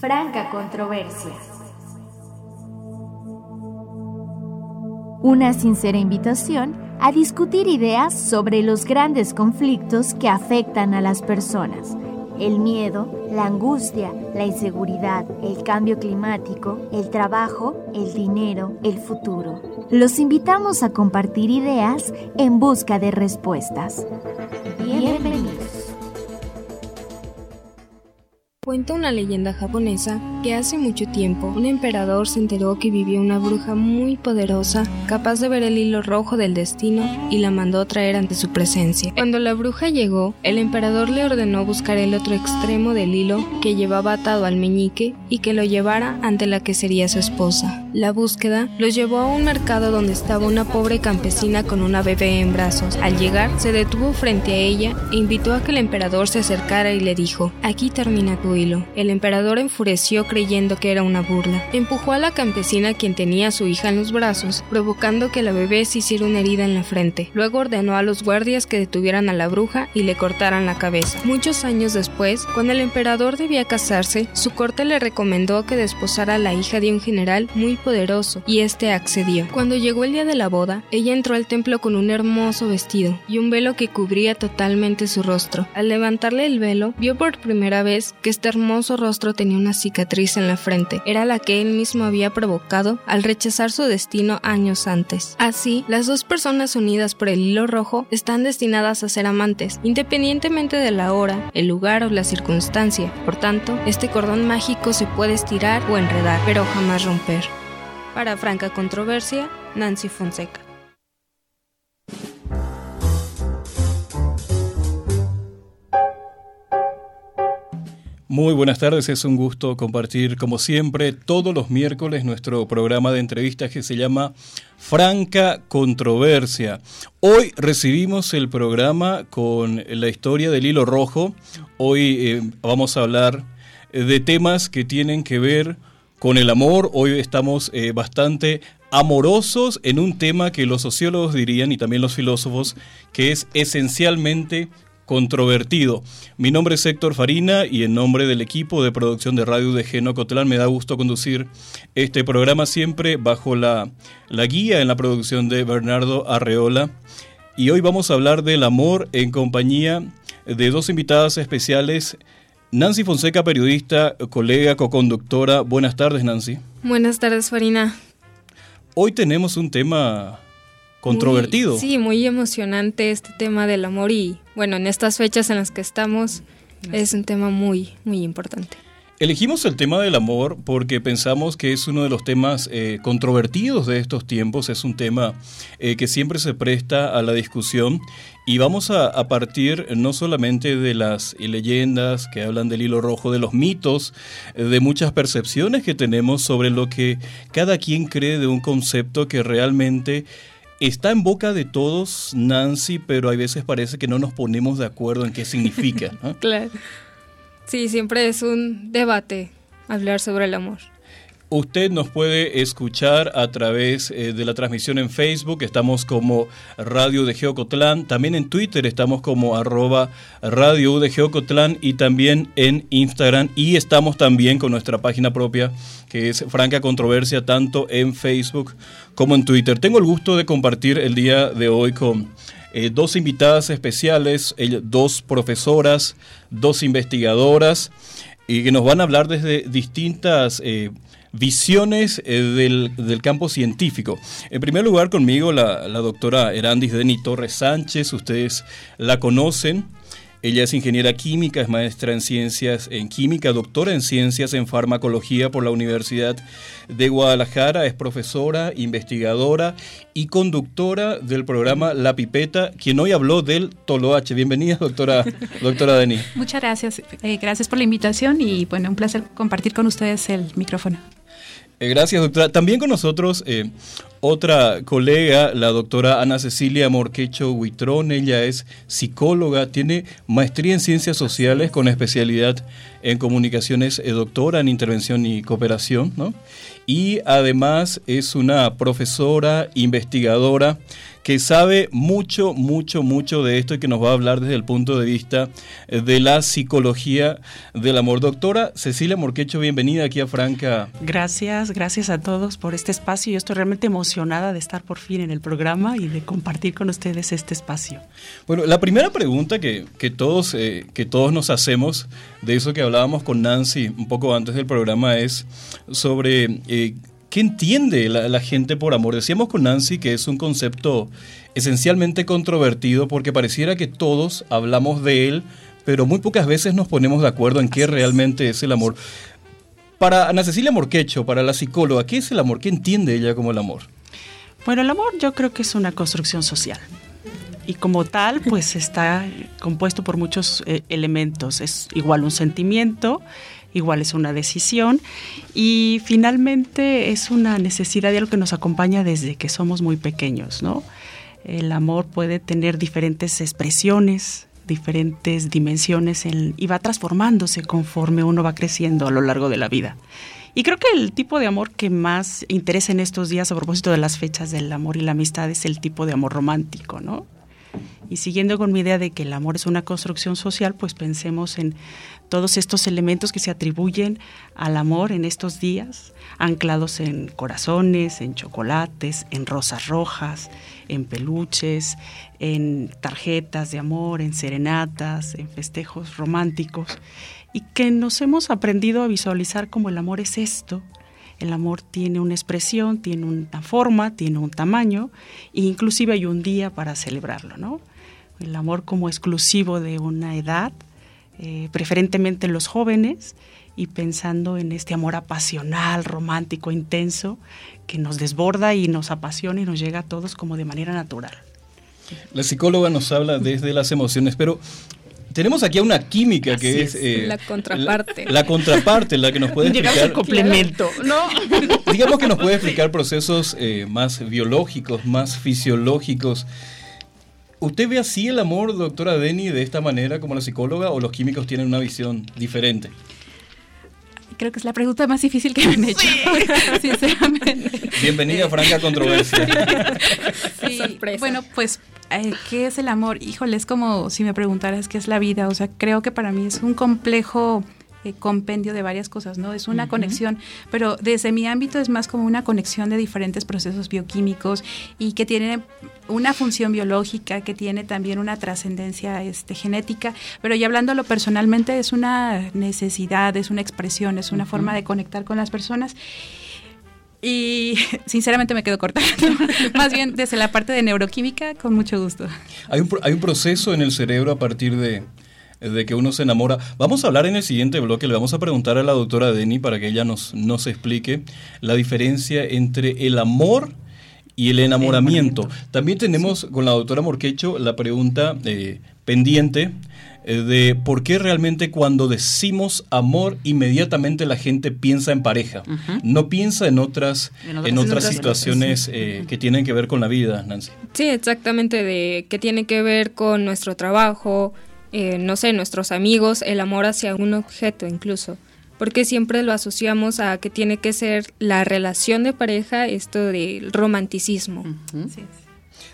Franca controversia. Una sincera invitación a discutir ideas sobre los grandes conflictos que afectan a las personas. El miedo, la angustia, la inseguridad, el cambio climático, el trabajo, el dinero, el futuro. Los invitamos a compartir ideas en busca de respuestas. Bienvenidos. Cuenta una leyenda japonesa que hace mucho tiempo un emperador se enteró que vivía una bruja muy poderosa capaz de ver el hilo rojo del destino y la mandó traer ante su presencia. Cuando la bruja llegó, el emperador le ordenó buscar el otro extremo del hilo que llevaba atado al meñique y que lo llevara ante la que sería su esposa. La búsqueda los llevó a un mercado donde estaba una pobre campesina con una bebé en brazos. Al llegar, se detuvo frente a ella e invitó a que el emperador se acercara y le dijo, aquí termina tu el emperador enfureció creyendo que era una burla. Empujó a la campesina quien tenía a su hija en los brazos, provocando que la bebé se hiciera una herida en la frente. Luego ordenó a los guardias que detuvieran a la bruja y le cortaran la cabeza. Muchos años después, cuando el emperador debía casarse, su corte le recomendó que desposara a la hija de un general muy poderoso, y este accedió. Cuando llegó el día de la boda, ella entró al templo con un hermoso vestido y un velo que cubría totalmente su rostro. Al levantarle el velo, vio por primera vez que este hermoso rostro tenía una cicatriz en la frente. Era la que él mismo había provocado al rechazar su destino años antes. Así, las dos personas unidas por el hilo rojo están destinadas a ser amantes, independientemente de la hora, el lugar o la circunstancia. Por tanto, este cordón mágico se puede estirar o enredar, pero jamás romper. Para franca controversia, Nancy Fonseca. Muy buenas tardes, es un gusto compartir como siempre todos los miércoles nuestro programa de entrevistas que se llama Franca Controversia. Hoy recibimos el programa con la historia del hilo rojo. Hoy eh, vamos a hablar de temas que tienen que ver con el amor. Hoy estamos eh, bastante amorosos en un tema que los sociólogos dirían y también los filósofos que es esencialmente controvertido. Mi nombre es Héctor Farina y en nombre del equipo de producción de Radio de Geno Cotlán me da gusto conducir este programa siempre bajo la, la guía en la producción de Bernardo Arreola. Y hoy vamos a hablar del amor en compañía de dos invitadas especiales. Nancy Fonseca, periodista, colega, coconductora. Buenas tardes, Nancy. Buenas tardes, Farina. Hoy tenemos un tema controvertido. sí, muy emocionante este tema del amor y bueno, en estas fechas en las que estamos es un tema muy, muy importante. Elegimos el tema del amor porque pensamos que es uno de los temas eh, controvertidos de estos tiempos, es un tema eh, que siempre se presta a la discusión y vamos a, a, partir no solamente de las leyendas que hablan del hilo rojo, de los mitos, de muchas percepciones que tenemos sobre lo que cada quien cree de un concepto que realmente Está en boca de todos, Nancy, pero hay veces parece que no nos ponemos de acuerdo en qué significa. claro. Sí, siempre es un debate hablar sobre el amor. Usted nos puede escuchar a través eh, de la transmisión en Facebook, estamos como Radio de Geocotlán, también en Twitter estamos como arroba Radio de Geocotlán y también en Instagram. Y estamos también con nuestra página propia que es Franca Controversia tanto en Facebook como en Twitter. Tengo el gusto de compartir el día de hoy con eh, dos invitadas especiales, dos profesoras, dos investigadoras y que nos van a hablar desde distintas... Eh, visiones eh, del, campo científico. En primer lugar, conmigo la, la doctora Erandis Deni Torres Sánchez, ustedes la conocen. Ella es ingeniera química, es maestra en ciencias en química, doctora en ciencias en farmacología por la Universidad de Guadalajara, es profesora, investigadora y conductora del programa La Pipeta, quien hoy habló del Toloache. Bienvenida, doctora, doctora Deni. Muchas gracias, eh, gracias por la invitación y bueno, un placer compartir con ustedes el micrófono. Eh, gracias, doctora. También con nosotros eh, otra colega, la doctora Ana Cecilia Morquecho Huitrón. Ella es psicóloga, tiene maestría en ciencias sociales con especialidad en comunicaciones, eh, doctora en intervención y cooperación, ¿no? Y además es una profesora investigadora que sabe mucho, mucho, mucho de esto y que nos va a hablar desde el punto de vista eh, de la psicología del amor. Doctora Cecilia Morquecho, bienvenida aquí a Franca. Gracias, gracias a todos por este espacio. Yo estoy realmente emocionada de estar por fin en el programa y de compartir con ustedes este espacio. Bueno, la primera pregunta que, todos, eh, que todos nos hacemos, de eso que hablábamos con Nancy un poco antes del programa, es sobre... Eh, ¿Qué entiende la, gente por amor? Decíamos con Nancy que es un concepto esencialmente controvertido porque pareciera que todos hablamos de él, pero muy pocas veces nos ponemos de acuerdo en qué realmente es el amor. Para Ana Cecilia Morquecho, para la psicóloga, ¿qué es el amor? ¿Qué entiende ella como el amor? Bueno, el amor yo creo que es una construcción social. Y como tal, pues está compuesto por muchos eh, elementos. Es igual un sentimiento, igual es una decisión y finalmente es una necesidad de algo que nos acompaña desde que somos muy pequeños, ¿no? El amor puede tener diferentes expresiones, diferentes dimensiones y va transformándose conforme uno va creciendo a lo largo de la vida. Y creo que el tipo de amor que más interesa en estos días a propósito de las fechas del amor y la amistad es el tipo de amor romántico, ¿no? Y siguiendo con mi idea de que el amor es una construcción social, pues pensemos en todos estos elementos que se atribuyen al amor en estos días, anclados en corazones, en chocolates, en rosas rojas, en peluches, en tarjetas de amor, en serenatas, en festejos románticos, y que nos hemos aprendido a visualizar como el amor es esto, el amor tiene una expresión, tiene una forma, tiene un tamaño, e inclusive hay un día para celebrarlo, ¿no? El amor como exclusivo de una edad, eh, preferentemente en los jóvenes, y pensando en este amor apasional, romántico, intenso, que nos desborda y nos apasiona y nos llega a todos como de manera natural. La psicóloga nos habla desde las emociones, pero tenemos aquí a una química que es, eh, la contraparte. La, contraparte, la que nos puede explicar. el complemento, ¿no? Digamos que nos puede explicar procesos eh, más biológicos, más fisiológicos. ¿Usted ve así el amor, doctora Deni, de esta manera como la psicóloga o los químicos tienen una visión diferente? Creo que es la pregunta más difícil que me han hecho, sinceramente. Bienvenida a Franca Controversia. Sí, bueno, pues ¿qué es el amor? Híjole, es como si me preguntaras qué es la vida. O sea, creo que para mí es un complejo eh, compendio de varias cosas, ¿no? Es una conexión, pero desde mi ámbito es más como una conexión de diferentes procesos bioquímicos y que tiene una función biológica, que tiene también una trascendencia este, genética, pero ya hablándolo personalmente es una necesidad, es una expresión, es una forma de conectar con las personas y sinceramente me quedo corta. Más bien desde la parte de neuroquímica, con mucho gusto. Hay un, hay un proceso en el cerebro a partir de, de que uno se enamora. Vamos a hablar en el siguiente bloque, le vamos a preguntar a la doctora Deni para que ella nos, nos explique la diferencia entre el amor y el enamoramiento. También tenemos con la doctora Morquecho la pregunta eh, pendiente eh, de por qué realmente cuando decimos amor inmediatamente la gente piensa en pareja, no piensa en otras en otras, situaciones eh, que tienen que ver con la vida, Nancy. Sí, exactamente de que tiene que ver con nuestro trabajo, eh, no sé, nuestros amigos, el amor hacia un objeto incluso, porque siempre lo asociamos a que tiene que ser la relación de pareja, esto del romanticismo.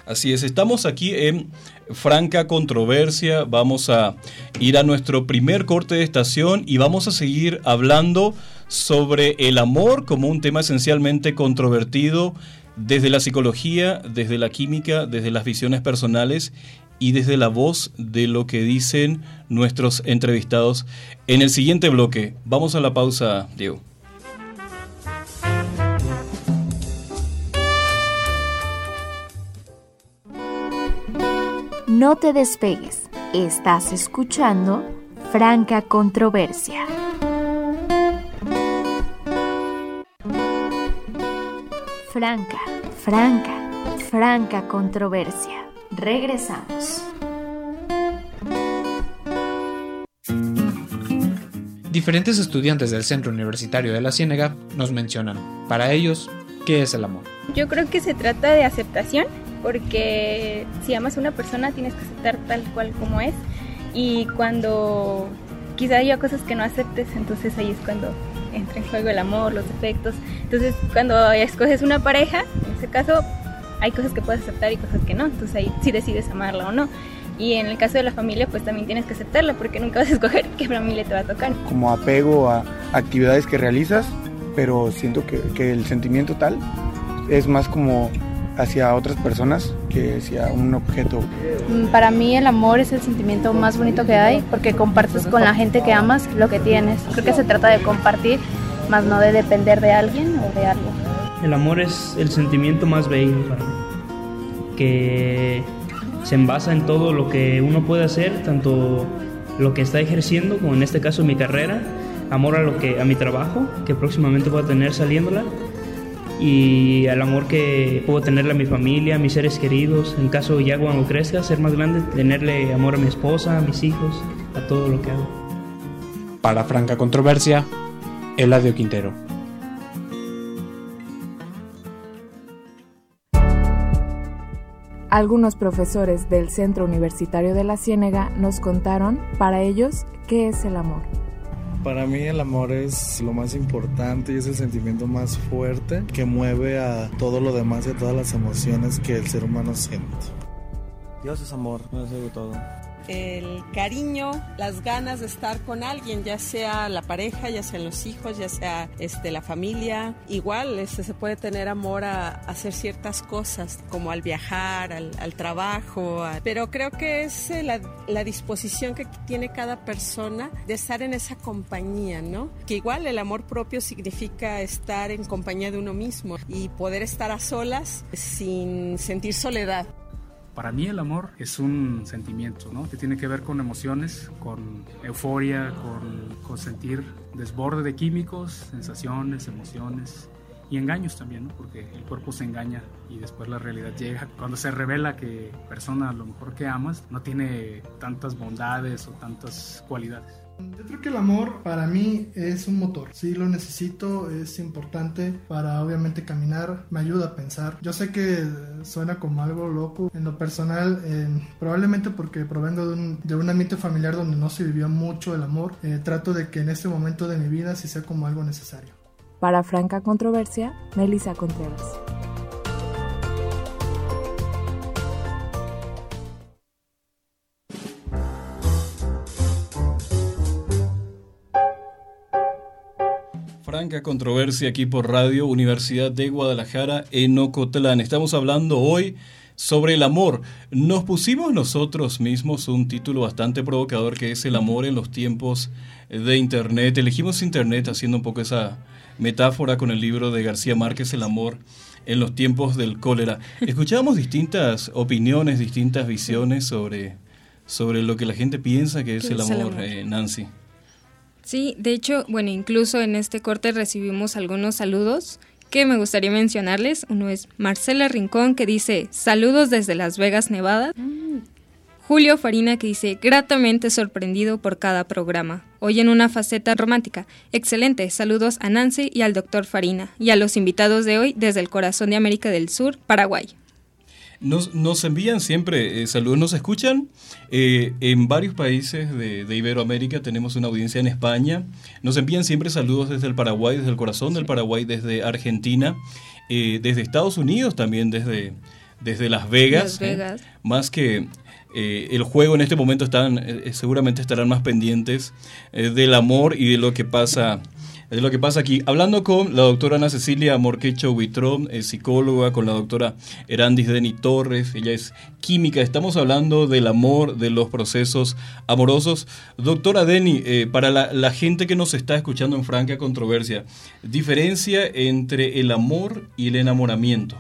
Así es, estamos aquí en franca controversia. Vamos a ir a nuestro primer corte de estación y vamos a seguir hablando sobre el amor como un tema esencialmente controvertido desde la psicología, desde la química, desde las visiones personales y desde la voz de lo que dicen nuestros entrevistados. En el siguiente bloque, vamos a la pausa, Diego. No te despegues. Estás escuchando Franca Controversia. Franca, franca, franca controversia. Regresamos. Diferentes estudiantes del Centro Universitario de la Ciénega nos mencionan, para ellos, ¿qué es el amor? Yo creo que se trata de aceptación porque si amas a una persona tienes que aceptar tal cual como es y cuando quizá haya cosas que no aceptes, entonces ahí es cuando entra en juego el amor, los defectos. Entonces cuando escoges una pareja, en ese caso hay cosas que puedes aceptar y cosas que no, entonces ahí sí decides amarla o no. Y en el caso de la familia, pues también tienes que aceptarla porque nunca vas a escoger qué familia te va a tocar. Como apego a actividades que realizas, pero siento que, que el sentimiento tal es más como hacia otras personas que hacia un objeto. Mm, para mí el amor es el sentimiento más bonito que hay porque compartes con la gente que amas lo que tienes. Creo que se trata de compartir, más no de depender de alguien o de algo. El amor es el sentimiento más bello para mí, que se envasa en todo lo que uno puede hacer, tanto lo que está ejerciendo, como en este caso mi carrera, amor a lo que a mi trabajo, que próximamente voy a tener saliéndola, y al amor que puedo tenerle a mi familia, a mis seres queridos, en caso ya cuando crezca, ser más grande, tenerle amor a mi esposa, a mis hijos, a todo lo que hago. Para Franca Controversia, Eladio Quintero. Algunos profesores del Centro Universitario de la Ciénega nos contaron, para ellos, qué es el amor. Para mí el amor es lo más importante y es el sentimiento más fuerte que mueve a todo lo demás y a todas las emociones que el ser humano siente. Dios es amor, no es todo el cariño, las ganas de estar con alguien, ya sea la pareja, ya sean los hijos, ya sea este, la familia. Igual este, se puede tener amor a, hacer ciertas cosas, como al viajar, al, trabajo, pero creo que es eh, la, la, disposición que tiene cada persona de estar en esa compañía, ¿no? Que igual el amor propio significa estar en compañía de uno mismo y poder estar a solas sin sentir soledad. Para mí el amor es un sentimiento, ¿no? Que tiene que ver con emociones, con euforia, con, sentir desborde de químicos, sensaciones, emociones y engaños también, ¿no? Porque el cuerpo se engaña y después la realidad llega. Cuando se revela que persona a lo mejor que amas no tiene tantas bondades o tantas cualidades. Yo creo que el amor para mí es un motor. Sí, lo necesito, es importante para obviamente caminar, me ayuda a pensar. Yo sé que suena como algo loco. En lo personal, probablemente porque provengo de un, de un, ambiente familiar donde no se vivió mucho el amor, eh, trato de que en este momento de mi vida sí sea como algo necesario. Para Franca Controversia, Melissa Contreras. Franca controversia aquí por Radio Universidad de Guadalajara en Ocotlán. Estamos hablando hoy sobre el amor. Nos pusimos nosotros mismos un título bastante provocador que es el amor en los tiempos de Internet. Elegimos Internet haciendo un poco esa metáfora con el libro de García Márquez, El amor en los tiempos del cólera. Escuchábamos distintas opiniones, distintas visiones sobre, sobre lo que la gente piensa que es el amor, eh, Nancy. Sí, de hecho, bueno, incluso en este corte recibimos algunos saludos que me gustaría mencionarles. Uno es Marcela Rincón que dice saludos desde Las Vegas, Nevada. Mm. Julio Farina que dice gratamente sorprendido por cada programa. Hoy en una faceta romántica. Excelente. Saludos a Nancy y al doctor Farina y a los invitados de hoy desde el corazón de América del Sur, Paraguay. Nos, nos envían siempre eh, saludos, nos escuchan eh, en varios países de, Iberoamérica, tenemos una audiencia en España, nos envían siempre saludos desde el Paraguay, desde el corazón del Paraguay, desde Argentina, eh, desde Estados Unidos también, desde, desde Las Vegas. más que el juego en este momento están, seguramente estarán más pendientes del amor y de lo que pasa es lo que pasa aquí. Hablando con la doctora Ana Cecilia Morquecho Huitrón, psicóloga, con la doctora Erandis Deni Torres, ella es química. Estamos hablando del amor, de los procesos amorosos. Doctora Deni, eh, para la, la, gente que nos está escuchando en franca controversia, diferencia entre el amor y el enamoramiento.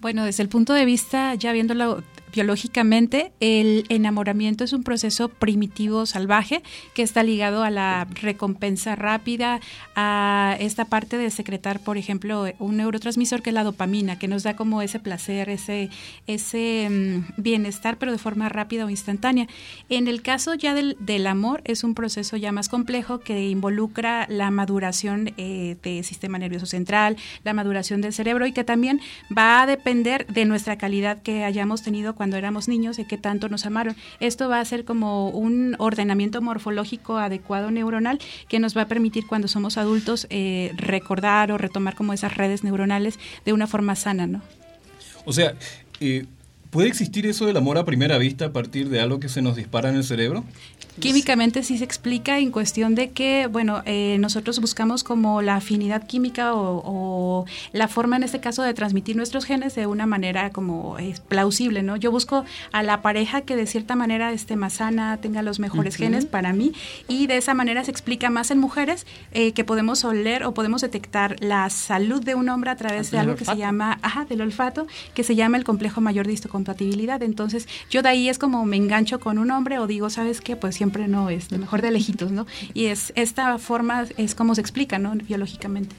Bueno, desde el punto de vista, ya viéndolo biológicamente, el enamoramiento es un proceso primitivo salvaje que está ligado a la recompensa rápida, a esta parte de secretar, por ejemplo, un neurotransmisor que es la dopamina, que nos da como ese placer, ese, ese mm, bienestar, pero de forma rápida o instantánea. En el caso ya del, del amor, es un proceso ya más complejo que involucra la maduración eh, del sistema nervioso central, la maduración del cerebro y que también va a depender de nuestra calidad que hayamos tenido cuando éramos niños y que tanto nos amaron. Esto va a ser como un ordenamiento morfológico adecuado neuronal que nos va a permitir cuando somos adultos eh, recordar o retomar como esas redes neuronales de una forma sana, ¿no? O sea, eh, ¿puede existir eso del amor a primera vista a partir de algo que se nos dispara en el cerebro? Químicamente sí se explica en cuestión de que, bueno, eh, nosotros buscamos como la afinidad química o, la forma en este caso de transmitir nuestros genes de una manera como es plausible, ¿no? Yo busco a la pareja que de cierta manera esté más sana, tenga los mejores genes para mí y de esa manera se explica más en mujeres eh, que podemos oler o podemos detectar la salud de un hombre a través de algo que se llama, ajá, del olfato, que se llama el complejo mayor de histocompatibilidad. Entonces, yo de ahí es como me engancho con un hombre o digo, ¿sabes qué? Pues siempre no, es lo mejor de lejitos, ¿no? Y es esta forma es como se explica, ¿no? Biológicamente.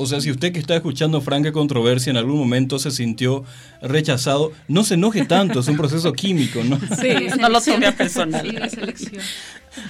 O sea, si usted que está escuchando Franca Controversia en algún momento se sintió rechazado, no se enoje tanto, es un proceso químico, ¿no? Sí, no lo tome a personal. Sí, selección.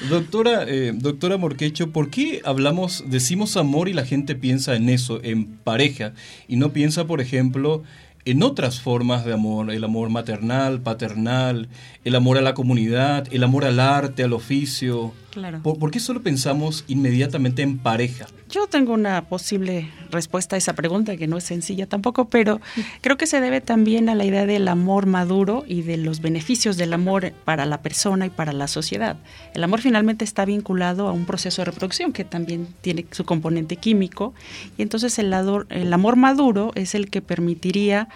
Doctora, eh, doctora Morquecho, ¿por qué hablamos, decimos amor y la gente piensa en eso, en pareja, y no piensa, por ejemplo, en otras formas de amor, el amor maternal, paternal, el amor a la comunidad, el amor al arte, al oficio. Claro. ¿Por, qué solo pensamos inmediatamente en pareja? Yo tengo una posible respuesta a esa pregunta que no es sencilla tampoco, pero creo que se debe también a la idea del amor maduro y de los beneficios del amor para la persona y para la sociedad. El amor finalmente está vinculado a un proceso de reproducción que también tiene su componente químico y entonces el, el amor maduro es el que permitiría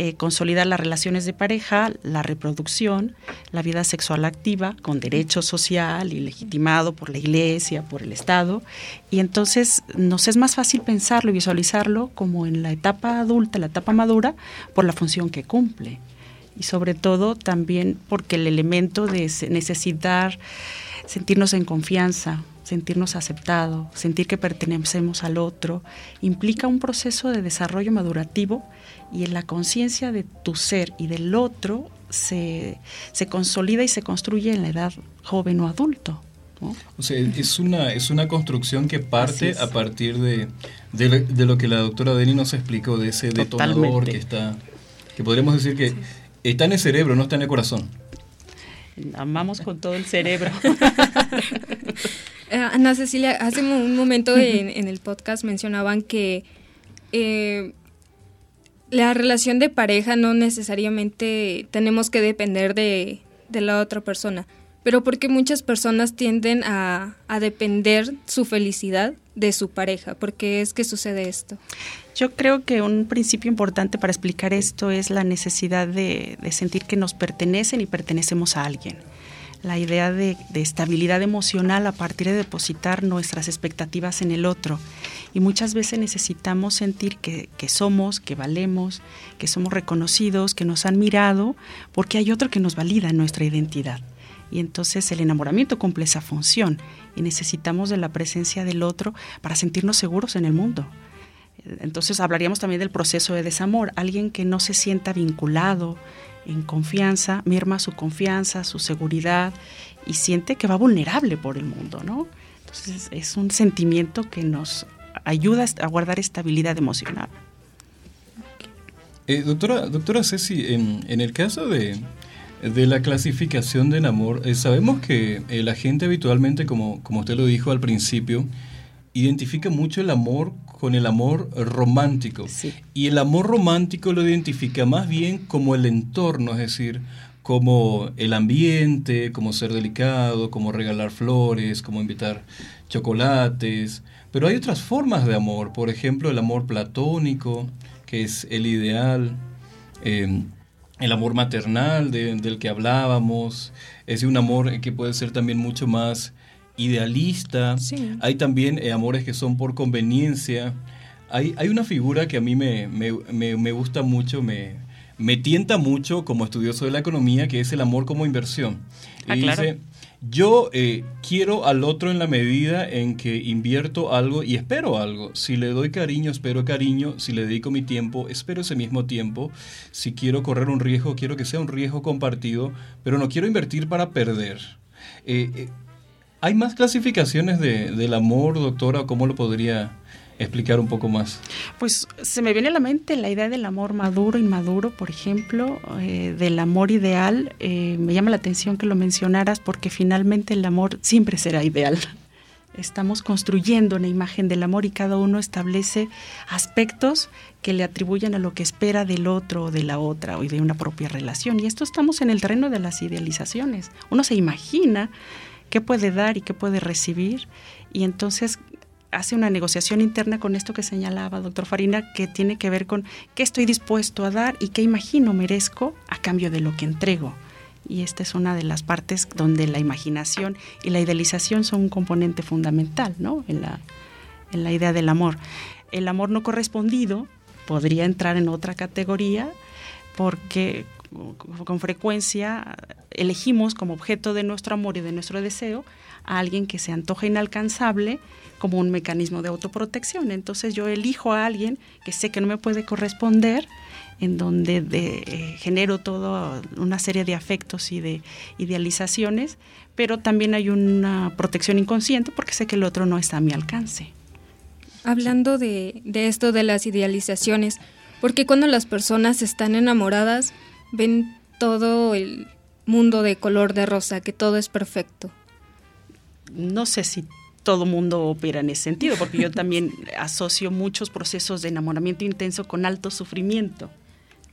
eh, consolidar las relaciones de pareja, la reproducción, la vida sexual activa, con derecho social y legitimado por la Iglesia, por el Estado. Y entonces nos es más fácil pensarlo y visualizarlo como en la etapa adulta, la etapa madura, por la función que cumple. Y sobre todo también porque el elemento de necesitar sentirnos en confianza, sentirnos aceptados, sentir que pertenecemos al otro, implica un proceso de desarrollo madurativo y en la conciencia de tu ser y del otro se, se, consolida y se construye en la edad joven o adulto. O sea, es una, es una construcción que parte a partir de, de, lo que la doctora Deni nos explicó, de ese detonador que está, que podríamos decir que está en el cerebro, no está en el corazón. Amamos con todo el cerebro. Eh, Ana Cecilia, hace un momento en, en el podcast mencionaban que eh, la relación de pareja no necesariamente tenemos que depender de, la otra persona, pero porque muchas personas tienden a, depender su felicidad de su pareja. ¿Por qué es que sucede esto? Yo creo que un principio importante para explicar esto es la necesidad de, de sentir que nos pertenecen y pertenecemos a alguien la idea de, estabilidad emocional a partir de depositar nuestras expectativas en el otro. Y muchas veces necesitamos sentir que, somos, que valemos, que somos reconocidos, que nos han mirado, porque hay otro que nos valida nuestra identidad. Y entonces el enamoramiento cumple esa función y necesitamos de la presencia del otro para sentirnos seguros en el mundo. Entonces hablaríamos también del proceso de desamor, alguien que no se sienta vinculado, en confianza, merma su confianza, su seguridad y siente que va vulnerable por el mundo, ¿no? Entonces es un sentimiento que nos ayuda a guardar estabilidad emocional. Eh, doctora, doctora Ceci, en, en el caso de, de, la clasificación del amor, eh, sabemos que eh, la gente habitualmente, como, como usted lo dijo al principio, identifica mucho el amor con el amor romántico. Y el amor romántico lo identifica más bien como el entorno, es decir, como el ambiente, como ser delicado, como regalar flores, como invitar chocolates. Pero hay otras formas de amor, por ejemplo, el amor platónico, que es el ideal, em, el amor maternal del que hablábamos, es un amor que puede ser también mucho más idealista, hay también eh, amores que son por conveniencia. Hay, hay una figura que a mí me, me, gusta mucho, me, me tienta mucho como estudioso de la economía, que es el amor como inversión. Ah, y dice, yo eh, quiero al otro en la medida en que invierto algo y espero algo. Si le doy cariño, espero cariño. Si le dedico mi tiempo, espero ese mismo tiempo. Si quiero correr un riesgo, quiero que sea un riesgo compartido, pero no quiero invertir para perder. Eh, ¿Hay más clasificaciones de, del amor, doctora? ¿Cómo lo podría explicar un poco más? Pues se me viene a la mente la idea del amor maduro, inmaduro, por ejemplo, eh, del amor ideal. Eh, me llama la atención que lo mencionaras porque finalmente el amor siempre será ideal. estamos construyendo una imagen del amor y cada uno establece aspectos que le atribuyen a lo que espera del otro o de la otra o de una propia relación. Y esto estamos en el terreno de las idealizaciones. Uno se imagina qué puede dar y qué puede recibir y entonces hace una negociación interna con esto que señalaba doctor Farina, que tiene que ver con qué estoy dispuesto a dar y qué imagino merezco a cambio de lo que entrego. Y esta es una de las partes donde la imaginación y la idealización son un componente fundamental ¿no? en, la, en la idea del amor. El amor no correspondido podría entrar en otra categoría porque con frecuencia elegimos como objeto de nuestro amor y de nuestro deseo a alguien que se antoja inalcanzable como un mecanismo de autoprotección. Entonces yo elijo a alguien que sé que no me puede corresponder, en donde eh, genero toda una serie de afectos y de idealizaciones, pero también hay una protección inconsciente porque sé que el otro no está a mi alcance. Hablando de, de esto de las idealizaciones, porque cuando las personas están enamoradas ven todo el mundo de color de rosa, que todo es perfecto? No sé si todo mundo opera en ese sentido, porque yo también asocio muchos procesos de enamoramiento intenso con alto sufrimiento.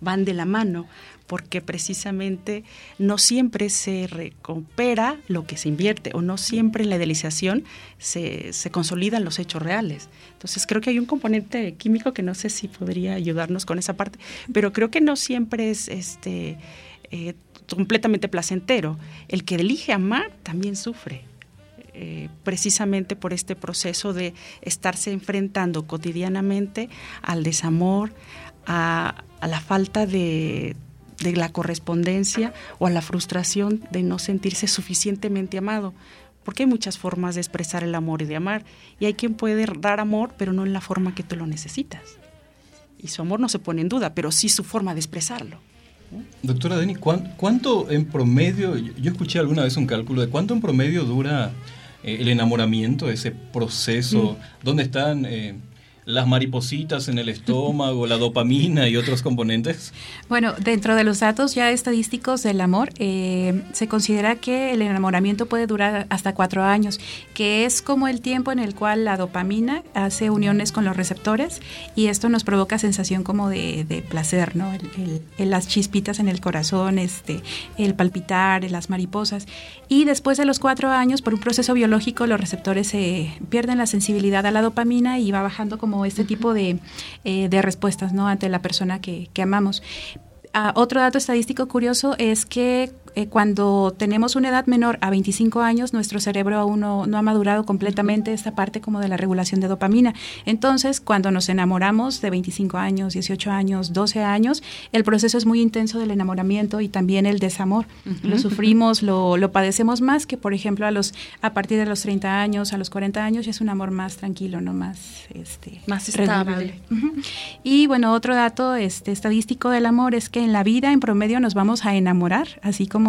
Van de la mano, porque precisamente no siempre se recupera lo que se invierte o no siempre en la idealización se, se consolidan los hechos reales. Entonces creo que hay un componente químico que no sé si podría ayudarnos con esa parte, pero creo que no siempre es este eh, completamente placentero. El que elige amar también sufre eh, precisamente por este proceso de estarse enfrentando cotidianamente al desamor, a, la falta de, de la correspondencia o a la frustración de no sentirse suficientemente amado porque hay muchas formas de expresar el amor y de amar, y hay quien puede dar amor, pero no en la forma que tú lo necesitas. Y su amor no se pone en duda, pero sí su forma de expresarlo. Doctora Deni, ¿cuánto en promedio, yo escuché alguna vez un cálculo de cuánto en promedio dura eh, el enamoramiento, ese proceso, mm. dónde están eh, las maripositas en el estómago, la dopamina y otros componentes? Bueno, dentro de los datos ya estadísticos del amor, eh, se considera que el enamoramiento puede durar hasta cuatro años, que es como el tiempo en el cual la dopamina hace uniones con los receptores y esto nos provoca sensación como de, placer, ¿no? las chispitas en el corazón, este, el palpitar, las mariposas. Y después de los cuatro años, por un proceso biológico, los receptores se pierden la sensibilidad a la dopamina y va bajando como este tipo de, eh, de respuestas ¿no? ante la persona que, que amamos. Ah, otro dato estadístico curioso es que eh, cuando tenemos una edad menor a 25 años, nuestro cerebro aún no, ha madurado completamente esta parte como de la regulación de dopamina. Entonces, cuando nos enamoramos de 25 años, 18 años, 12 años, el proceso es muy intenso del enamoramiento y también el desamor. Lo sufrimos, lo, lo, padecemos más que, por ejemplo, a los a partir de los 30 años, a los 40 años, es un amor más tranquilo, no más este más estable. Y bueno, otro dato este estadístico del amor es que en la vida en promedio nos vamos a enamorar, así como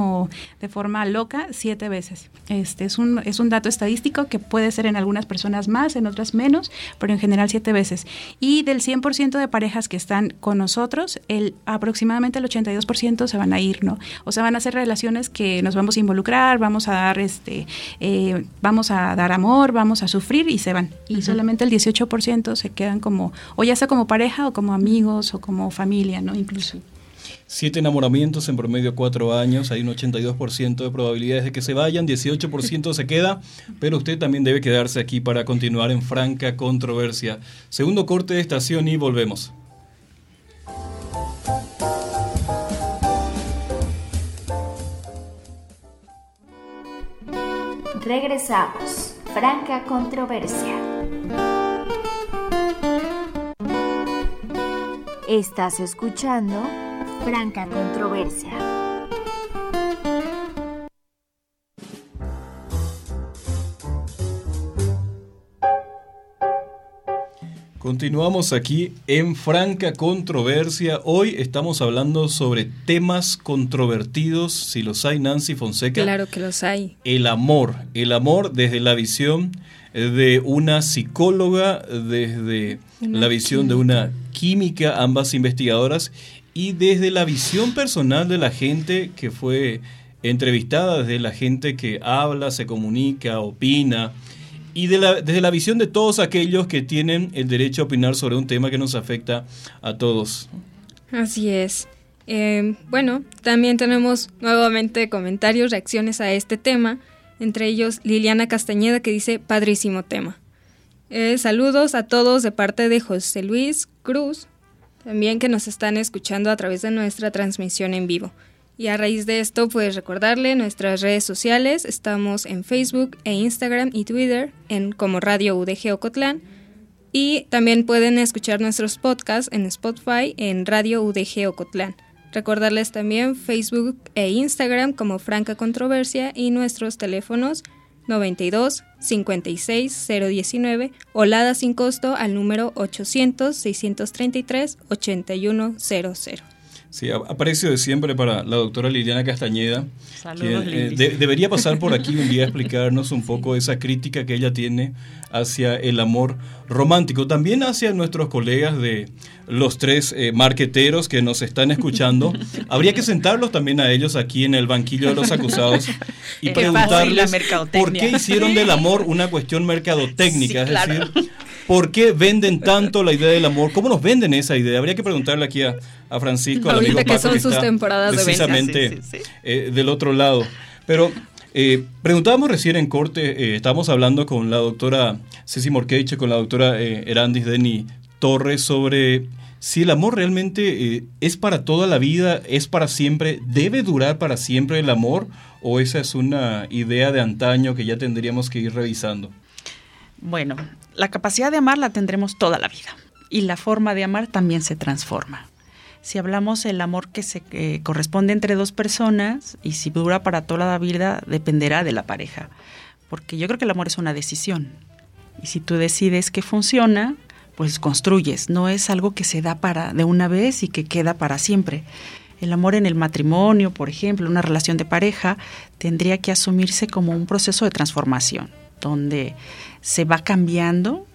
de forma loca siete veces. Este es un, es un dato estadístico que puede ser en algunas personas más, en otras menos, pero en general siete veces. Y del 100% de parejas que están con nosotros, el, aproximadamente el 82% se van a ir, ¿no? O sea, van a ser relaciones que nos vamos a involucrar, vamos a dar, este, eh, vamos a dar amor, vamos a sufrir y se van. Y solamente el 18% se quedan como, o ya sea como pareja o como amigos o como familia, ¿no? Incluso. Siete enamoramientos en promedio cuatro años, hay un 82% de probabilidades de que se vayan, 18% se queda, pero usted también debe quedarse aquí para continuar en franca controversia. Segundo corte de estación y volvemos. Regresamos. Franca controversia. Estás escuchando franca controversia. Continuamos aquí en Franca Controversia. Hoy estamos hablando sobre temas controvertidos, si los hay, Nancy Fonseca. Claro que los hay. El amor, el amor desde la visión de una psicóloga, desde la visión de una química, ambas investigadoras, y desde la visión personal de la gente que fue entrevistada, desde la gente que habla, se comunica, opina, y desde la visión de todos aquellos que tienen el derecho a opinar sobre un tema que nos afecta a todos. Así es. Eh, bueno, también tenemos nuevamente comentarios, reacciones a este tema, entre ellos Liliana Castañeda que dice, padrísimo tema. Eh, saludos a todos de parte de José Luis Cruz, también que nos están escuchando a través de nuestra transmisión en vivo. Y a raíz de esto, pues recordarle nuestras redes sociales. Estamos en Facebook e Instagram y Twitter en como Radio UDG Ocotlán. Y también pueden escuchar nuestros podcasts en Spotify en Radio UDG Ocotlán. Recordarles también Facebook e Instagram como Franca Controversia y nuestros teléfonos 92 56 019 o LADA sin costo al número 800 633 8100. Sí, aprecio de siempre para la doctora Liliana Castañeda. Saludos, que, eh, debería pasar por aquí un día a explicarnos un poco esa crítica que ella tiene hacia el amor romántico. También hacia nuestros colegas de los tres eh, marqueteros que nos están escuchando. Habría que sentarlos también a ellos aquí en el banquillo de los acusados y preguntarles por qué hicieron del amor una cuestión mercadotécnica. es decir, ¿Por qué venden tanto la idea del amor? ¿Cómo nos venden esa idea? Habría que preguntarle aquí a, Francisco, al amigo Paco, que son sus temporadas precisamente eh, del otro lado. Pero eh, preguntábamos recién en corte, eh, estábamos hablando con la doctora Ceci Morqueche, con la doctora Erandis Deni Torres sobre si el amor realmente es para toda la vida, es para siempre, debe durar para siempre el amor o esa es una idea de antaño que ya tendríamos que ir revisando. Bueno, la capacidad de amar la tendremos toda la vida y la forma de amar también se transforma. Si hablamos del amor que se corresponde entre dos personas y si dura para toda la vida dependerá de la pareja, porque yo creo que el amor es una decisión y si tú decides que funciona, pues construyes, no es algo que se da para de una vez y que queda para siempre. El amor en el matrimonio, por ejemplo, una relación de pareja, tendría que asumirse como un proceso de transformación, donde se va cambiando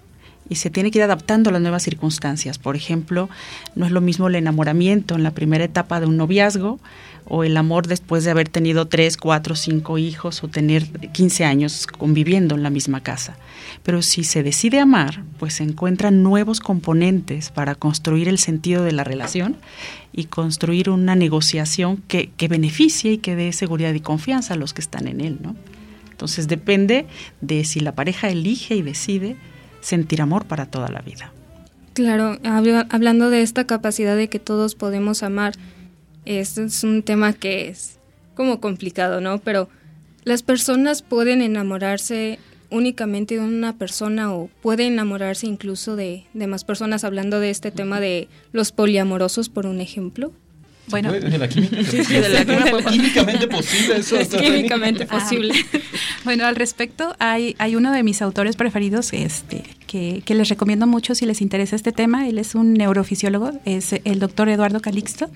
y se tiene que ir adaptando a las nuevas circunstancias. Por ejemplo, no es lo mismo el enamoramiento en la primera etapa de un noviazgo o el amor después de haber tenido tres, cuatro, cinco hijos o tener 15 años conviviendo en la misma casa. Pero si se decide amar, pues se encuentran nuevos componentes para construir el sentido de la relación y construir una negociación que, beneficie y que dé seguridad y confianza a los que están en él, ¿no? Entonces depende de si la pareja elige y decide sentir amor para toda la vida. Claro, hablando de esta capacidad de que todos podemos amar, este es un tema que es como complicado, ¿no? Pero las personas pueden enamorarse únicamente de una persona o pueden enamorarse incluso de, de más personas, hablando de este tema de los poliamorosos, por un ejemplo. Bueno, de la química. químicamente posible eso. Es químicamente posible. bueno, al respecto, hay, hay uno de mis autores preferidos este, que, les recomiendo mucho si les interesa este tema. Él es un neurofisiólogo, es el doctor Eduardo Calixto.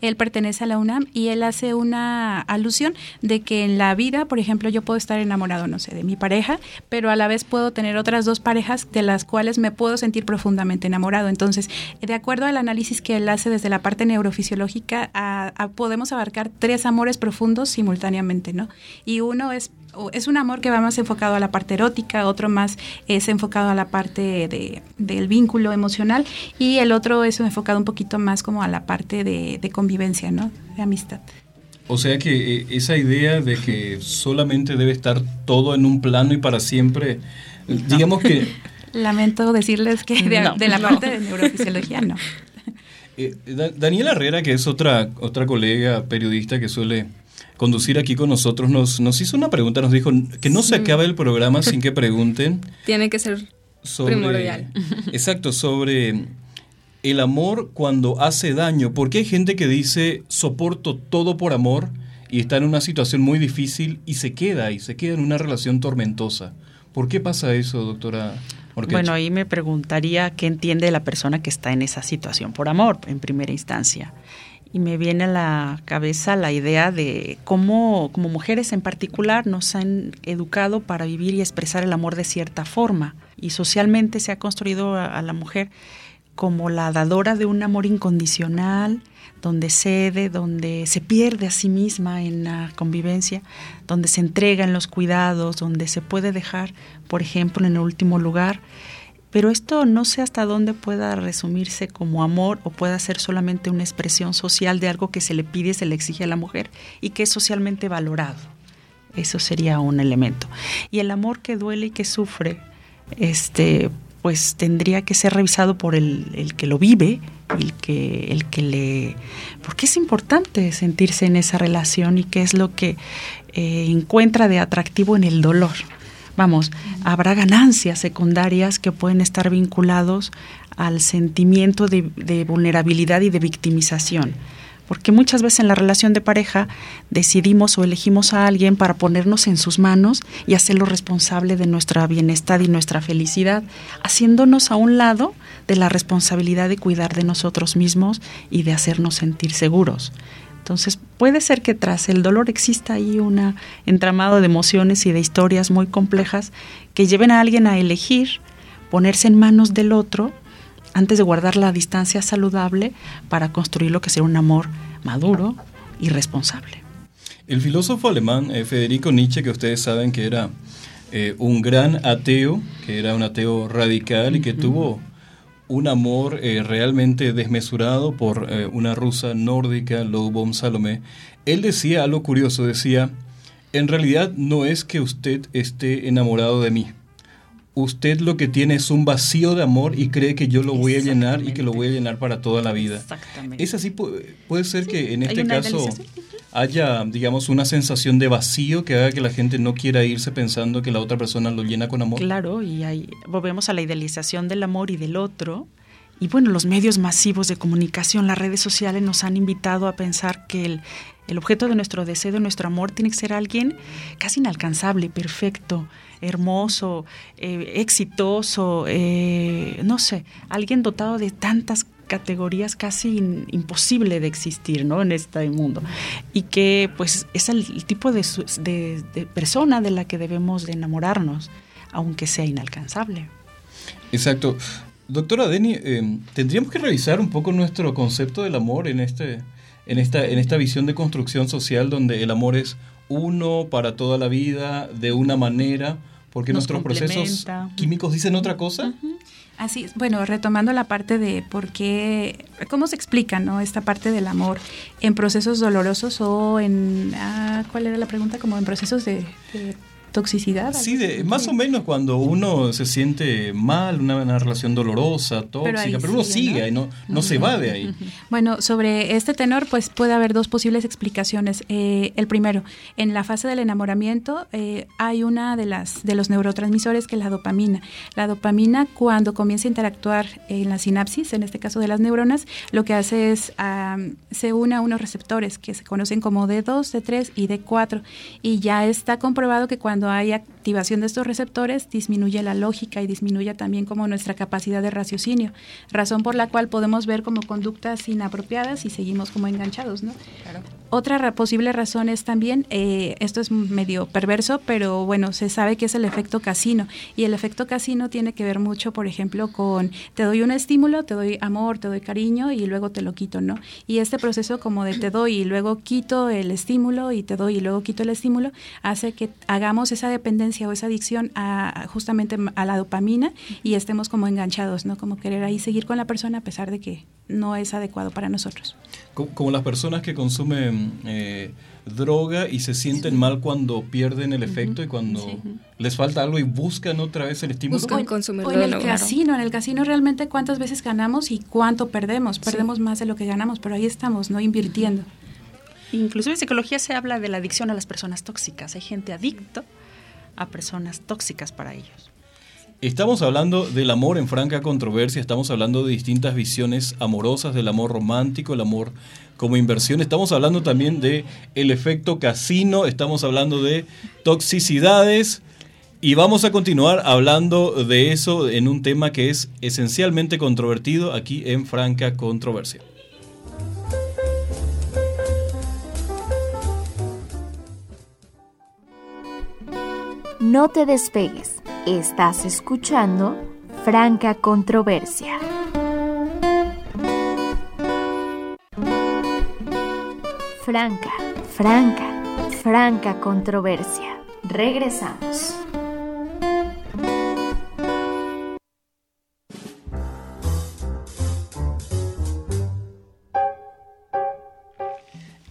Él pertenece a la UNAM y él hace una alusión de que en la vida, por ejemplo, yo puedo estar enamorado, no sé, de mi pareja, pero a la vez puedo tener otras dos parejas de las cuales me puedo sentir profundamente enamorado. Entonces, de acuerdo al análisis que él hace desde la parte neurofisiológica, podemos abarcar tres amores profundos simultáneamente, ¿no? Y uno es es un amor que va más enfocado a la parte erótica, otro más es enfocado a la parte de, del vínculo emocional y el otro es enfocado un poquito más como a la parte de, convivencia, ¿no? De amistad. O sea que eh, esa idea de que solamente debe estar todo en un plano y para siempre, digamos que... Lamento decirles que de, de la parte de neurofisiología no. Eh, Daniela Herrera, que es otra, otra colega periodista que suele conducir aquí con nosotros, nos, nos hizo una pregunta, nos dijo que no se acabe el programa sin que pregunten. Tiene que ser primordial. Exacto, sobre el amor cuando hace daño, porque hay gente que dice soporto todo por amor y está en una situación muy difícil y se queda y se queda en una relación tormentosa. ¿Por qué pasa eso, doctora? Bueno, ahí me preguntaría qué entiende la persona que está en esa situación por amor, en primera instancia. Y me viene a la cabeza la idea de cómo, como mujeres en particular, nos han educado para vivir y expresar el amor de cierta forma. Y socialmente se ha construido a, la mujer como la dadora de un amor incondicional, donde cede, donde se pierde a sí misma en la convivencia, donde se entrega en los cuidados, donde se puede dejar, por ejemplo, en el último lugar. Pero esto no sé hasta dónde pueda resumirse como amor o pueda ser solamente una expresión social de algo que se le pide, se le exige a la mujer y que es socialmente valorado. Eso sería un elemento. Y el amor que duele y que sufre, este, pues tendría que ser revisado por el, que lo vive, el que, el que le... Porque es importante sentirse en esa relación y qué es lo que eh, encuentra de atractivo en el dolor. Vamos, habrá ganancias secundarias que pueden estar vinculados al sentimiento de vulnerabilidad y de victimización porque muchas veces en la relación de pareja decidimos o elegimos a alguien para ponernos en sus manos y hacerlo responsable de nuestra bienestar y nuestra felicidad, haciéndonos a un lado de la responsabilidad de cuidar de nosotros mismos y de hacernos sentir seguros. Entonces puede ser que tras el dolor exista ahí un entramado de emociones y de historias muy complejas que lleven a alguien a elegir ponerse en manos del otro antes de guardar la distancia saludable para construir lo que será un amor maduro y responsable. El filósofo alemán eh, Federico Nietzsche, que ustedes saben que era eh, un gran ateo, que era un ateo radical y que tuvo un amor eh, realmente desmesurado por una rusa nórdica, Lobom Salomé, él decía algo curioso, decía, en realidad no es que usted esté enamorado de mí, usted lo que tiene es un vacío de amor y cree que yo lo voy a llenar y que lo voy a llenar para toda la vida. Exactamente. Es así, puede, ser que en este caso haya, digamos, una sensación de vacío que haga que la gente no quiera irse pensando que la otra persona lo llena con amor. Claro, y ahí volvemos a la idealización del amor y del otro. Y bueno, los medios masivos de comunicación, las redes sociales nos han invitado a pensar que el, el objeto de nuestro deseo, de nuestro amor, tiene que ser alguien casi inalcanzable, perfecto, hermoso, eh, exitoso, eh, no sé, alguien dotado de tantas categorías casi imposible de existir ¿no? en este mundo. Y que pues es el, tipo de, persona de la que debemos de enamorarnos aunque sea inalcanzable. Exacto. Doctora Deni eh, tendríamos que revisar un poco nuestro concepto del amor en este en esta en esta visión de construcción social donde el amor es uno para toda la vida de una manera porque nuestros procesos químicos dicen otra cosa. Así. Bueno, retomando la parte de por qué, cómo se explica, ¿no? Esta parte del amor en procesos dolorosos o en, ah, ¿cuál era la pregunta? Como en procesos de toxicidad. Sí, de, más o menos cuando uno se siente mal, una, relación dolorosa, tóxica, pero, uno sigue, y no, no se va de ahí. Bueno, sobre este tenor, pues puede haber dos posibles explicaciones. Eh, el primero, en la fase del enamoramiento eh, hay una de las de los neurotransmisores que es la dopamina. La dopamina cuando comienza a interactuar en la sinapsis, en este caso de las neuronas, lo que hace es se une a unos receptores que se conocen como D2, D3 y D4 y ya está comprobado que cuando cuando hay activación de estos receptores, disminuye la lógica y disminuye también como nuestra capacidad de raciocinio, razón por la cual podemos ver como conductas inapropiadas y seguimos como enganchados, ¿no? Otra posible razón es también, eh, esto es medio perverso, pero bueno, se sabe que es el efecto casino. Y el efecto casino tiene que ver mucho, por ejemplo, con te doy un estímulo, te doy amor, te doy cariño y luego te lo quito, ¿no? Y este proceso como de te doy y luego quito el estímulo y te doy y luego quito el estímulo, hace que hagamos esa dependencia o esa adicción a justamente a la dopamina y estemos como enganchados, ¿no? Como querer ahí seguir con la persona a pesar de que no es adecuado para nosotros. Como, las personas que consumen eh, droga y se sienten mal cuando pierden el efecto y cuando les falta algo y buscan otra vez el estímulo. Buscan consumirlo. en el casino, en el casino realmente cuántas veces ganamos y cuánto perdemos. Perdemos más de lo que ganamos, pero ahí estamos, ¿no? Invirtiendo. Inclusive en psicología se habla de la adicción a las personas tóxicas. Hay gente adicta a personas tóxicas para ellos. Estamos hablando del amor en franca controversia, estamos hablando de distintas visiones amorosas del amor romántico, el amor como inversión, estamos hablando también de el efecto casino, estamos hablando de toxicidades y vamos a continuar hablando de eso en un tema que es esencialmente controvertido aquí en franca controversia. No te despegues Estás escuchando Franca Controversia. Franca, franca, franca controversia. Regresamos.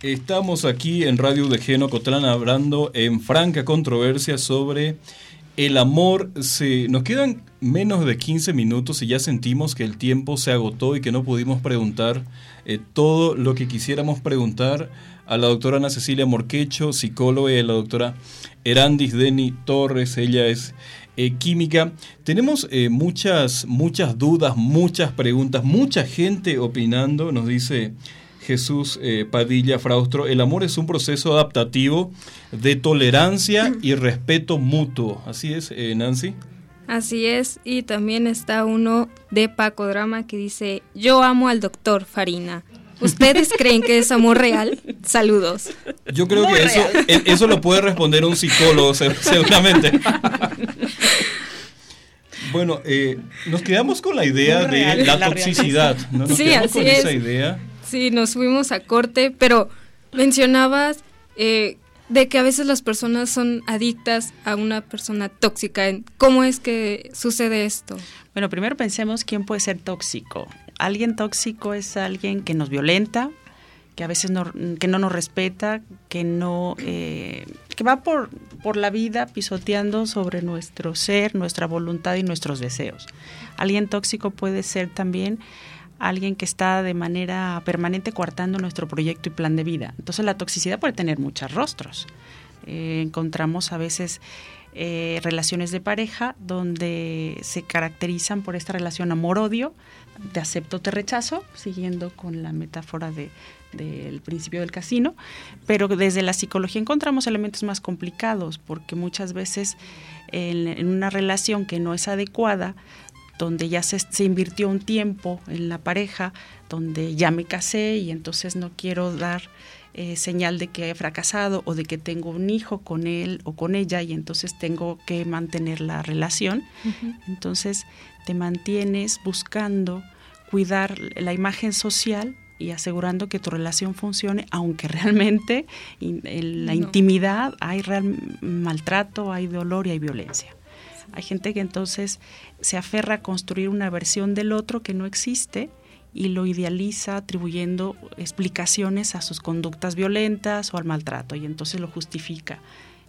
Estamos aquí en Radio de Geno Cotlán hablando en franca controversia sobre el amor. Se, nos quedan menos de 15 minutos y ya sentimos que el tiempo se agotó y que no pudimos preguntar eh, todo lo que quisiéramos preguntar a la doctora Ana Cecilia Morquecho, psicóloga, y a la doctora Erandis Deni Torres, ella es eh, química. Tenemos eh, muchas, muchas dudas, muchas preguntas, mucha gente opinando, nos dice Jesús eh, Padilla Fraustro, el amor es un proceso adaptativo de tolerancia y respeto mutuo. ¿Así es, eh, Nancy? Así es, y también está uno de Paco Drama que dice, yo amo al doctor Farina. ¿Ustedes creen que es amor real? Saludos. Yo creo que eso, e, eso lo puede responder un psicólogo seguramente. Bueno, eh, nos quedamos con la idea de la, toxicidad. ¿no? sí, así es. esa idea. Sí, nos fuimos a corte, pero mencionabas eh, de que a veces las personas son adictas a una persona tóxica. ¿Cómo es que sucede esto? Bueno, primero pensemos quién puede ser tóxico. Alguien tóxico es alguien que nos violenta, que a veces no, que no nos respeta, que no eh, que va por, por la vida pisoteando sobre nuestro ser, nuestra voluntad y nuestros deseos. Alguien tóxico puede ser también alguien que está de manera permanente coartando nuestro proyecto y plan de vida. Entonces la toxicidad puede tener muchos rostros. Eh, encontramos a veces eh, relaciones de pareja donde se caracterizan por esta relación amor-odio, te acepto, te rechazo, siguiendo con la metáfora de, del principio del casino, pero desde la psicología encontramos elementos más complicados porque muchas veces en una relación que no es adecuada donde ya se, invirtió un tiempo en la pareja, donde ya me casé y entonces no quiero dar eh, señal de que he fracasado o de que tengo un hijo con él o con ella y entonces tengo que mantener la relación. Entonces te mantienes buscando cuidar la imagen social y asegurando que tu relación funcione, aunque realmente en la intimidad hay real maltrato, hay dolor y hay violencia. Hay gente que entonces se aferra a construir una versión del otro que no existe y lo idealiza atribuyendo explicaciones a sus conductas violentas o al maltrato y entonces lo justifica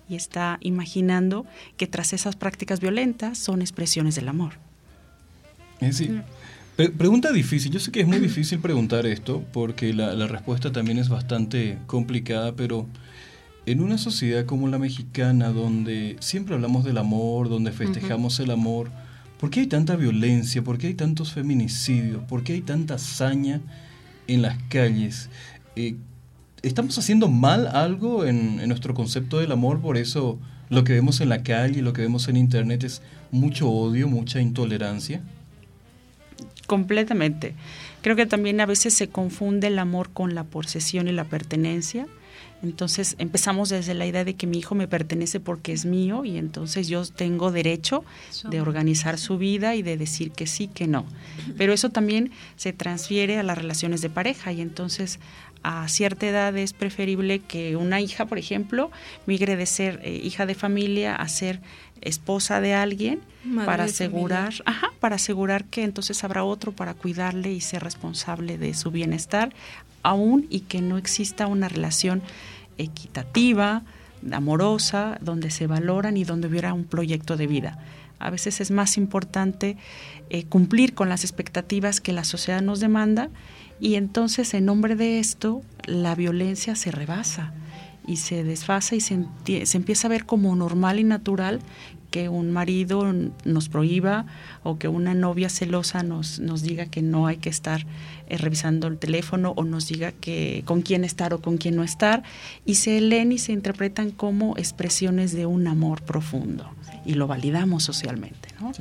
y está imaginando que tras esas prácticas violentas son expresiones del amor. Sí. pregunta difícil, yo sé que es muy difícil preguntar esto porque la, la respuesta también es bastante complicada, pero en una sociedad como la mexicana, donde siempre hablamos del amor, donde festejamos el amor, ¿por qué hay tanta violencia? ¿Por qué hay tantos feminicidios? ¿Por qué hay tanta hazaña en las calles? Eh, ¿Estamos haciendo mal algo en, nuestro concepto del amor? Por eso lo que vemos en la calle, lo que vemos en internet es mucho odio, mucha intolerancia. Completamente. Creo que también a veces se confunde el amor con la posesión y la pertenencia entonces empezamos desde la idea de que mi hijo me pertenece porque es mío y entonces yo tengo derecho de organizar su vida y de decir que sí, que no. Pero eso también se transfiere a las relaciones de pareja y entonces a cierta edad es preferible que una hija, por ejemplo, migre de ser eh, hija de familia a ser esposa de alguien para asegurar, ajá, para asegurar que entonces habrá otro para cuidarle y ser responsable de su bienestar, aún y que no exista una relación equitativa, amorosa, donde se valoran y donde hubiera un proyecto de vida. A veces es más importante eh, cumplir con las expectativas que la sociedad nos demanda y entonces en nombre de esto la violencia se rebasa y se desfasa y se, se empieza a ver como normal y natural que un marido nos prohíba o que una novia celosa nos, nos diga que no hay que estar eh, revisando el teléfono o nos diga que con quién estar o con quién no estar y se leen y se interpretan como expresiones de un amor profundo y lo validamos socialmente. ¿no?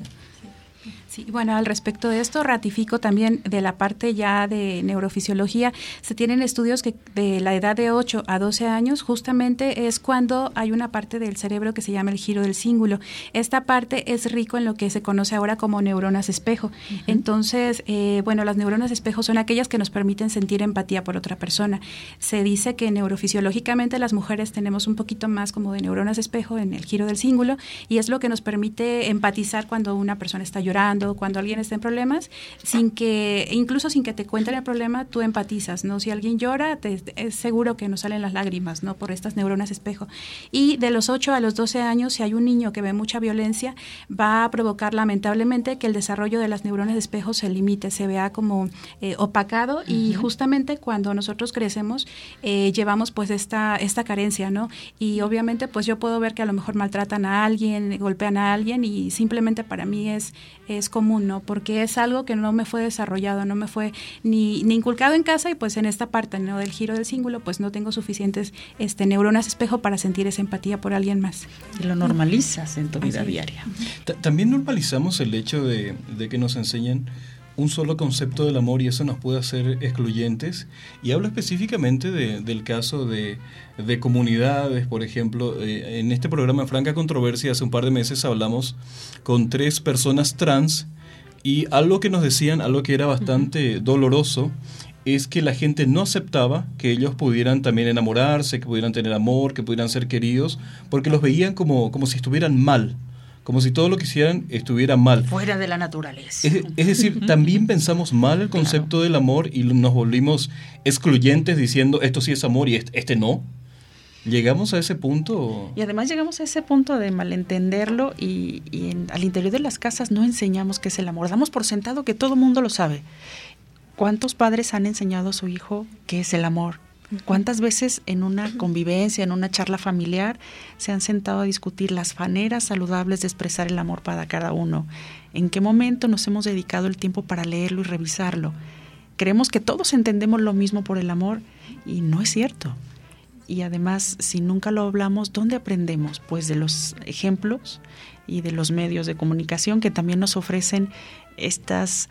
Bueno, al respecto de esto, ratifico también de la parte ya de neurofisiología, se tienen estudios que de la edad de 8 a 12 años justamente es cuando hay una parte del cerebro que se llama el giro del cíngulo. Esta parte es rico en lo que se conoce ahora como neuronas espejo. Entonces, eh, bueno, las neuronas espejo son aquellas que nos permiten sentir empatía por otra persona. Se dice que neurofisiológicamente las mujeres tenemos un poquito más como de neuronas espejo en el giro del cíngulo y es lo que nos permite empatizar cuando una persona está llorando, cuando alguien está en problemas, sin que, incluso sin que te cuenten el problema, tú empatizas, ¿no? Si alguien llora, te, es seguro que nos salen las lágrimas, ¿no? Por estas neuronas espejo. Y de los 8 a los 12 años, si hay un niño que ve mucha violencia, va a provocar lamentablemente que el desarrollo de las neuronas espejo se limite, se vea como eh, opacado y justamente cuando nosotros crecemos eh, llevamos pues esta, esta carencia, ¿no? Y obviamente pues yo puedo ver que a lo mejor maltratan a alguien, golpean a alguien y simplemente para mí es, es común, ¿no? Porque es algo que no me fue desarrollado, no me fue ni, ni inculcado en casa y pues en esta parte, ¿no? Del giro del cíngulo pues no tengo suficientes este, neuronas espejo para sentir esa empatía por alguien más. Y lo normalizas en tu vida diaria. También normalizamos el hecho de, de que nos enseñan un solo concepto del amor y eso nos puede hacer excluyentes. Y hablo específicamente de, del caso de, de, comunidades, por ejemplo. Eh, en este programa Franca Controversia hace un par de meses hablamos con tres personas trans y algo que nos decían, algo que era bastante doloroso, es que la gente no aceptaba que ellos pudieran también enamorarse, que pudieran tener amor, que pudieran ser queridos, porque los veían como, como si estuvieran mal como si todo lo que hicieran estuviera mal. Fuera de la naturaleza. Es, decir, también pensamos mal el concepto del amor y nos volvimos excluyentes diciendo esto sí es amor y este, este no. ¿Llegamos a ese punto? Y además llegamos a ese punto de malentenderlo y, al interior de las casas no enseñamos qué es el amor. Damos por sentado que todo el mundo lo sabe. ¿Cuántos padres han enseñado a su hijo qué es el amor? ¿Cuántas veces en una convivencia, en una charla familiar, se han sentado a discutir las maneras saludables de expresar el amor para cada uno? ¿En qué momento nos hemos dedicado el tiempo para leerlo y revisarlo? Creemos que todos entendemos lo mismo por el amor y no es cierto. Y además, si nunca lo hablamos, ¿dónde aprendemos? Pues de los ejemplos y de los medios de comunicación que también nos ofrecen estas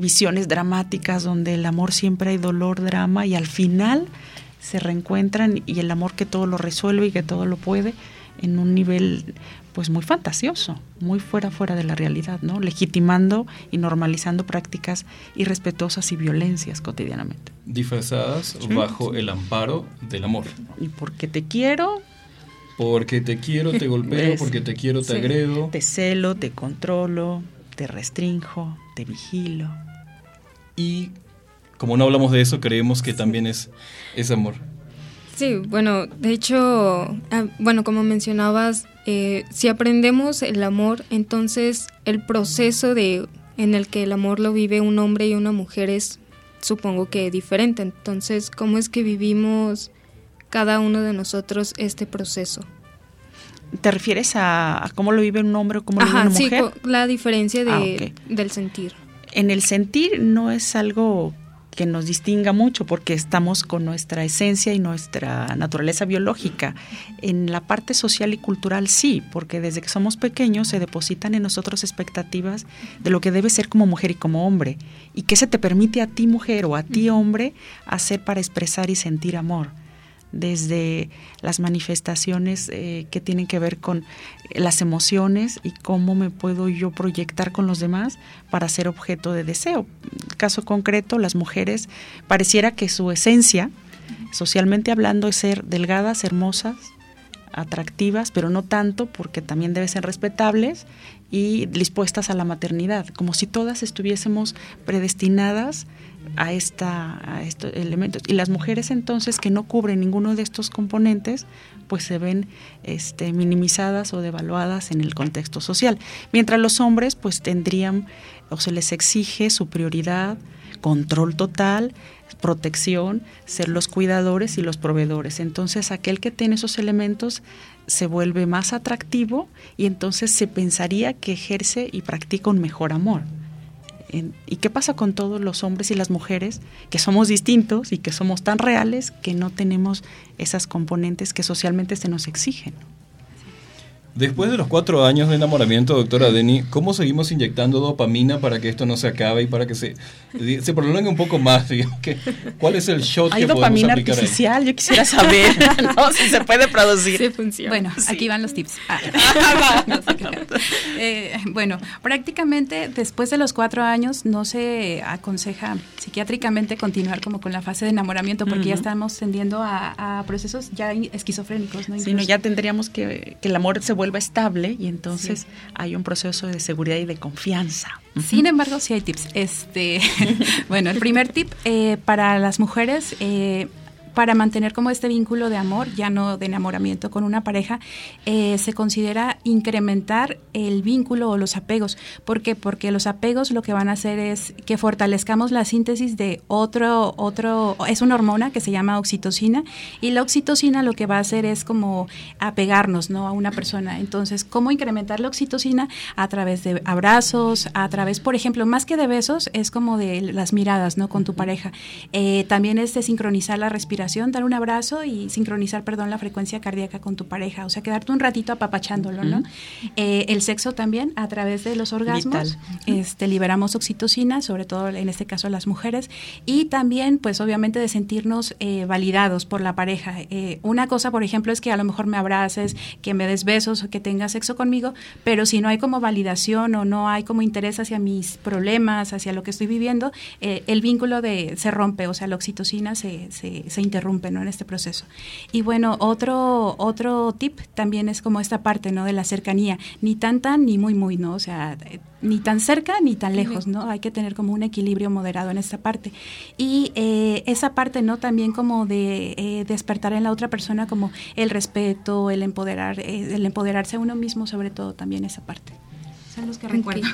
visiones dramáticas donde el amor siempre hay dolor, drama y al final se reencuentran y el amor que todo lo resuelve y que todo lo puede en un nivel pues muy fantasioso, muy fuera fuera de la realidad, ¿no? Legitimando y normalizando prácticas irrespetuosas y violencias cotidianamente. Disfrazadas bajo el amparo del amor. Y porque te quiero, porque te quiero, te golpeo, porque te quiero, te agredo. Te celo, te controlo, te restrinjo, te vigilo. Y como no hablamos de eso, creemos que también es, es amor. Sí, bueno, de hecho, ah, bueno, como mencionabas, eh, si aprendemos el amor, entonces el proceso de en el que el amor lo vive un hombre y una mujer es, supongo que diferente. Entonces, ¿cómo es que vivimos cada uno de nosotros este proceso? ¿Te refieres a, cómo lo vive un hombre o cómo lo vive una mujer? Sí, la diferencia de, ah, del sentir. En el sentir no es algo que nos distinga mucho porque estamos con nuestra esencia y nuestra naturaleza biológica. En la parte social y cultural sí, porque desde que somos pequeños se depositan en nosotros expectativas de lo que debe ser como mujer y como hombre. ¿Y qué se te permite a ti mujer o a ti hombre hacer para expresar y sentir amor? Desde las manifestaciones eh, que tienen que ver con las emociones y cómo me puedo yo proyectar con los demás para ser objeto de deseo. Caso concreto, las mujeres pareciera que su esencia, socialmente hablando, es ser delgadas, hermosas, atractivas, pero no tanto porque también deben ser respetables y dispuestas a la maternidad, como si todas estuviésemos predestinadas a, esta, a estos elementos. Y las mujeres entonces que no cubren ninguno de estos componentes, pues se ven este, minimizadas o devaluadas en el contexto social. Mientras los hombres pues tendrían o se les exige superioridad, control total, protección, ser los cuidadores y los proveedores. Entonces aquel que tiene esos elementos se vuelve más atractivo y entonces se pensaría que ejerce y practica un mejor amor. ¿Y qué pasa con todos los hombres y las mujeres que somos distintos y que somos tan reales que no tenemos esas componentes que socialmente se nos exigen? Después de los cuatro años de enamoramiento, doctora Deni, ¿cómo seguimos inyectando dopamina para que esto no se acabe y para que se, se prolongue un poco más? ¿Cuál es el shot ¿Hay que podemos dopamina aplicar ahí? artificial? Yo quisiera saber ¿no? si se puede producir. Sí funciona. Bueno, aquí van los tips. Ah. No crean. Eh, bueno, prácticamente después de los cuatro años no se aconseja psiquiátricamente continuar como con la fase de enamoramiento porque ya Ujú. estamos tendiendo a, a procesos ya esquizofrénicos, ¿no? Sino Incluso. ya tendríamos que que el amor se vuelva estable y entonces hay un proceso de seguridad y de confianza. Sin embargo, sí hay tips. Este, bueno, el primer tip eh, para las mujeres, eh, para mantener como este vínculo de amor, ya no de enamoramiento con una pareja, eh, se considera incrementar el vínculo o los apegos. ¿Por qué? Porque los apegos lo que van a hacer es que fortalezcamos la síntesis de otro, otro, es una hormona que se llama oxitocina y la oxitocina lo que va a hacer es como apegarnos, ¿no? A una persona. Entonces, ¿cómo incrementar la oxitocina? A través de abrazos, a través, por ejemplo, más que de besos, es como de las miradas, ¿no? Con tu pareja. Eh, también es de sincronizar la respiración, dar un abrazo y sincronizar, perdón, la frecuencia cardíaca con tu pareja. O sea, quedarte un ratito apapachándolo, ¿no? Eh, el sexo también, a través de los orgasmos, Vital. este, liberamos oxitocina, sobre todo en este caso las mujeres, y también, pues obviamente, de sentirnos eh, validados por la pareja. Eh, una cosa, por ejemplo, es que a lo mejor me abraces, que me des besos o que tengas sexo conmigo, pero si no hay como validación o no hay como interés hacia mis problemas, hacia lo que estoy viviendo, eh, el vínculo de se rompe, o sea, la oxitocina se, se, se interrumpe ¿no? en este proceso. Y bueno, otro, otro tip también es como esta parte ¿no? de la cercanía, ni tan tan ni muy muy, ¿no? O sea, ni tan cerca ni tan lejos, ¿no? Hay que tener como un equilibrio moderado en esta parte. Y eh, esa parte, ¿no? También como de eh, despertar en la otra persona como el respeto, el empoderar, eh, el empoderarse a uno mismo, sobre todo también esa parte. Son los que recuerdo.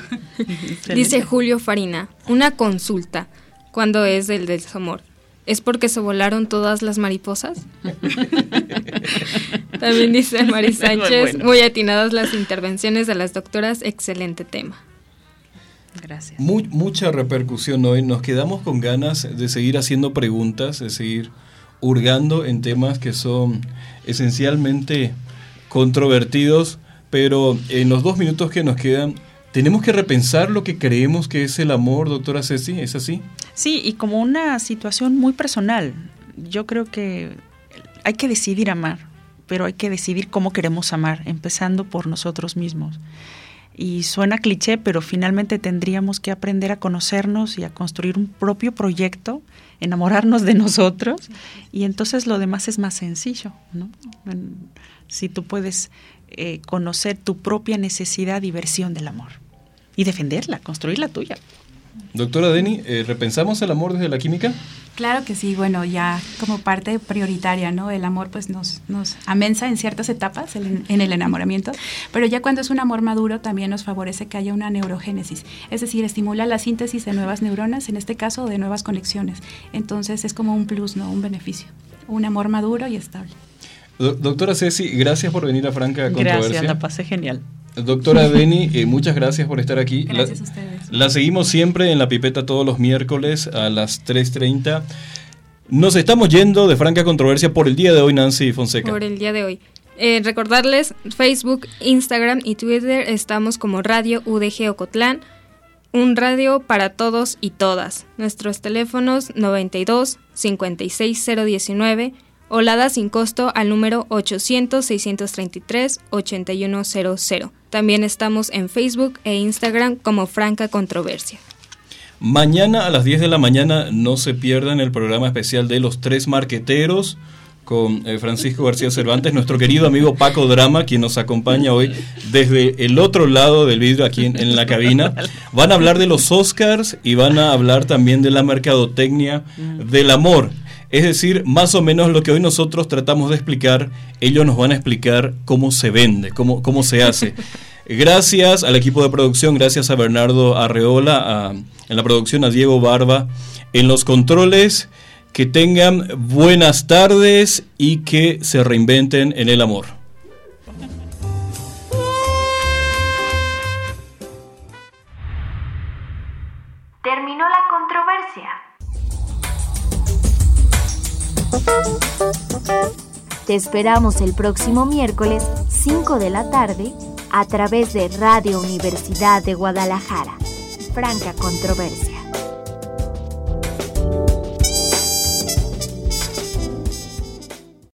Dice Julio Farina, una consulta. ¿Cuándo es el desamor? ¿Es porque se volaron todas las mariposas? También dice Mari Muy Sánchez, bueno. muy atinadas las intervenciones de las doctoras, excelente tema. Gracias. Mu- mucha repercusión hoy. Nos quedamos con ganas de seguir haciendo preguntas, de seguir hurgando en temas que son esencialmente controvertidos, pero en los dos minutos que nos quedan, tenemos que repensar lo que creemos que es el amor, doctora Ceci, ¿es así? Sí, y como una situación muy personal. Yo creo que hay que decidir amar, pero hay que decidir cómo queremos amar, empezando por nosotros mismos. Y suena cliché, pero finalmente tendríamos que aprender a conocernos y a construir un propio proyecto, enamorarnos de nosotros, y entonces lo demás es más sencillo, ¿no? Si tú puedes eh, conocer tu propia necesidad y versión del amor y defenderla, construir la tuya. Doctora Deni, eh, ¿repensamos el amor desde la química? Claro que sí, bueno, ya como parte prioritaria, ¿no? El amor pues nos, nos amensa en ciertas etapas en el enamoramiento, pero ya cuando es un amor maduro también nos favorece que haya una neurogénesis, es decir, estimula la síntesis de nuevas neuronas, en este caso de nuevas conexiones. Entonces es como un plus, ¿no? Un beneficio. Un amor maduro y estable. Do- doctora Ceci, gracias por venir a Franca Controversia. Gracias, la pasé genial. Doctora Deni, eh, muchas gracias por estar aquí. Gracias la, a ustedes. la seguimos siempre en la pipeta todos los miércoles a las 3.30. Nos estamos yendo de Franca Controversia por el día de hoy, Nancy Fonseca. Por el día de hoy. Eh, recordarles, Facebook, Instagram y Twitter estamos como Radio UDG Ocotlán, un radio para todos y todas. Nuestros teléfonos 92 56019 o Lada sin costo al número 800-633-8100. También estamos en Facebook e Instagram como Franca Controversia. Mañana a las 10 de la mañana no se pierdan el programa especial de los tres marqueteros con eh, Francisco García Cervantes, nuestro querido amigo Paco Drama, quien nos acompaña hoy desde el otro lado del vidrio aquí en, en la cabina. Van a hablar de los Oscars y van a hablar también de la mercadotecnia del amor. Es decir, más o menos lo que hoy nosotros tratamos de explicar, ellos nos van a explicar cómo se vende, cómo, cómo se hace. Gracias al equipo de producción, gracias a Bernardo Arreola, a- en la producción a Diego Barba, en los controles. Que tengan buenas tardes y que se reinventen en el amor. Te esperamos el próximo miércoles, 5 de la tarde a través de Radio Universidad de Guadalajara. Franca Controversia.